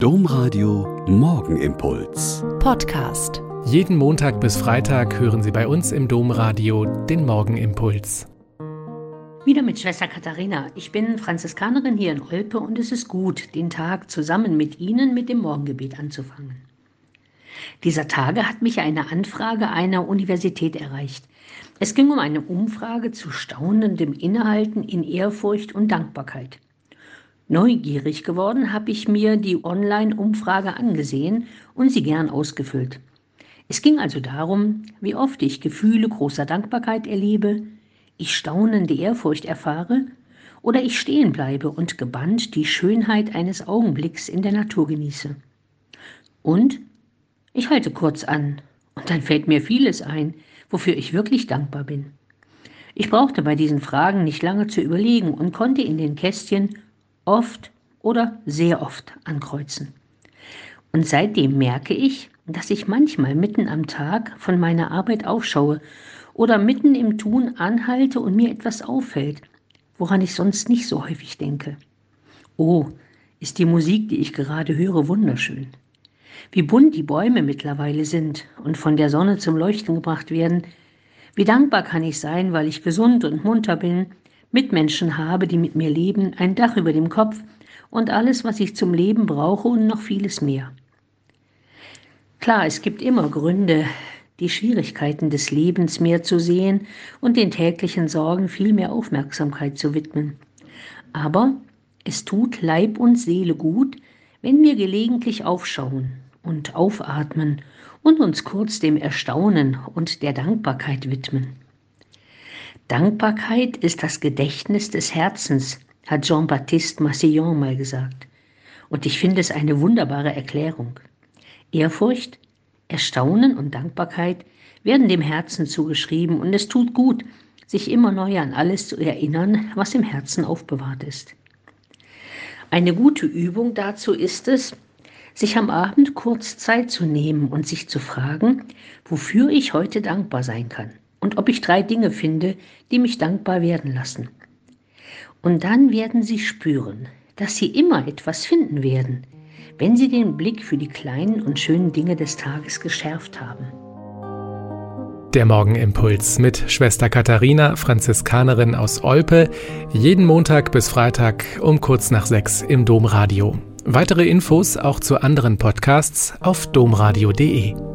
Domradio Morgenimpuls. Podcast. Jeden Montag bis Freitag hören Sie bei uns im Domradio den Morgenimpuls. Wieder mit Schwester Katharina. Ich bin Franziskanerin hier in Olpe und es ist gut, den Tag zusammen mit Ihnen mit dem Morgengebet anzufangen. Dieser Tage hat mich eine Anfrage einer Universität erreicht. Es ging um eine Umfrage zu staunendem Innehalten in Ehrfurcht und Dankbarkeit. Neugierig geworden habe ich mir die Online-Umfrage angesehen und sie gern ausgefüllt. Es ging also darum, wie oft ich Gefühle großer Dankbarkeit erlebe, ich staunende Ehrfurcht erfahre oder ich stehen bleibe und gebannt die Schönheit eines Augenblicks in der Natur genieße. Und ich halte kurz an und dann fällt mir vieles ein, wofür ich wirklich dankbar bin. Ich brauchte bei diesen Fragen nicht lange zu überlegen und konnte in den Kästchen oft oder sehr oft ankreuzen. Und seitdem merke ich, dass ich manchmal mitten am Tag von meiner Arbeit aufschaue oder mitten im Tun anhalte und mir etwas auffällt, woran ich sonst nicht so häufig denke. Oh, ist die Musik, die ich gerade höre, wunderschön. Wie bunt die Bäume mittlerweile sind und von der Sonne zum Leuchten gebracht werden. Wie dankbar kann ich sein, weil ich gesund und munter bin, Mitmenschen habe, die mit mir leben, ein Dach über dem Kopf und alles, was ich zum Leben brauche und noch vieles mehr. Klar, es gibt immer Gründe, die Schwierigkeiten des Lebens mehr zu sehen und den täglichen Sorgen viel mehr Aufmerksamkeit zu widmen. Aber es tut Leib und Seele gut, wenn wir gelegentlich aufschauen und aufatmen und uns kurz dem Erstaunen und der Dankbarkeit widmen. Dankbarkeit ist das Gedächtnis des Herzens, hat Jean-Baptiste Massillon mal gesagt. Und ich finde es eine wunderbare Erklärung. Ehrfurcht, Erstaunen und Dankbarkeit werden dem Herzen zugeschrieben und es tut gut, sich immer neu an alles zu erinnern, was im Herzen aufbewahrt ist. Eine gute Übung dazu ist es, sich am Abend kurz Zeit zu nehmen und sich zu fragen, wofür ich heute dankbar sein kann und ob ich drei Dinge finde, die mich dankbar werden lassen. Und dann werden Sie spüren, dass Sie immer etwas finden werden, wenn Sie den Blick für die kleinen und schönen Dinge des Tages geschärft haben. Der Morgenimpuls mit Schwester Katharina, Franziskanerin aus Olpe, jeden Montag bis Freitag um kurz nach sechs im Domradio. Weitere Infos auch zu anderen Podcasts auf domradio.de.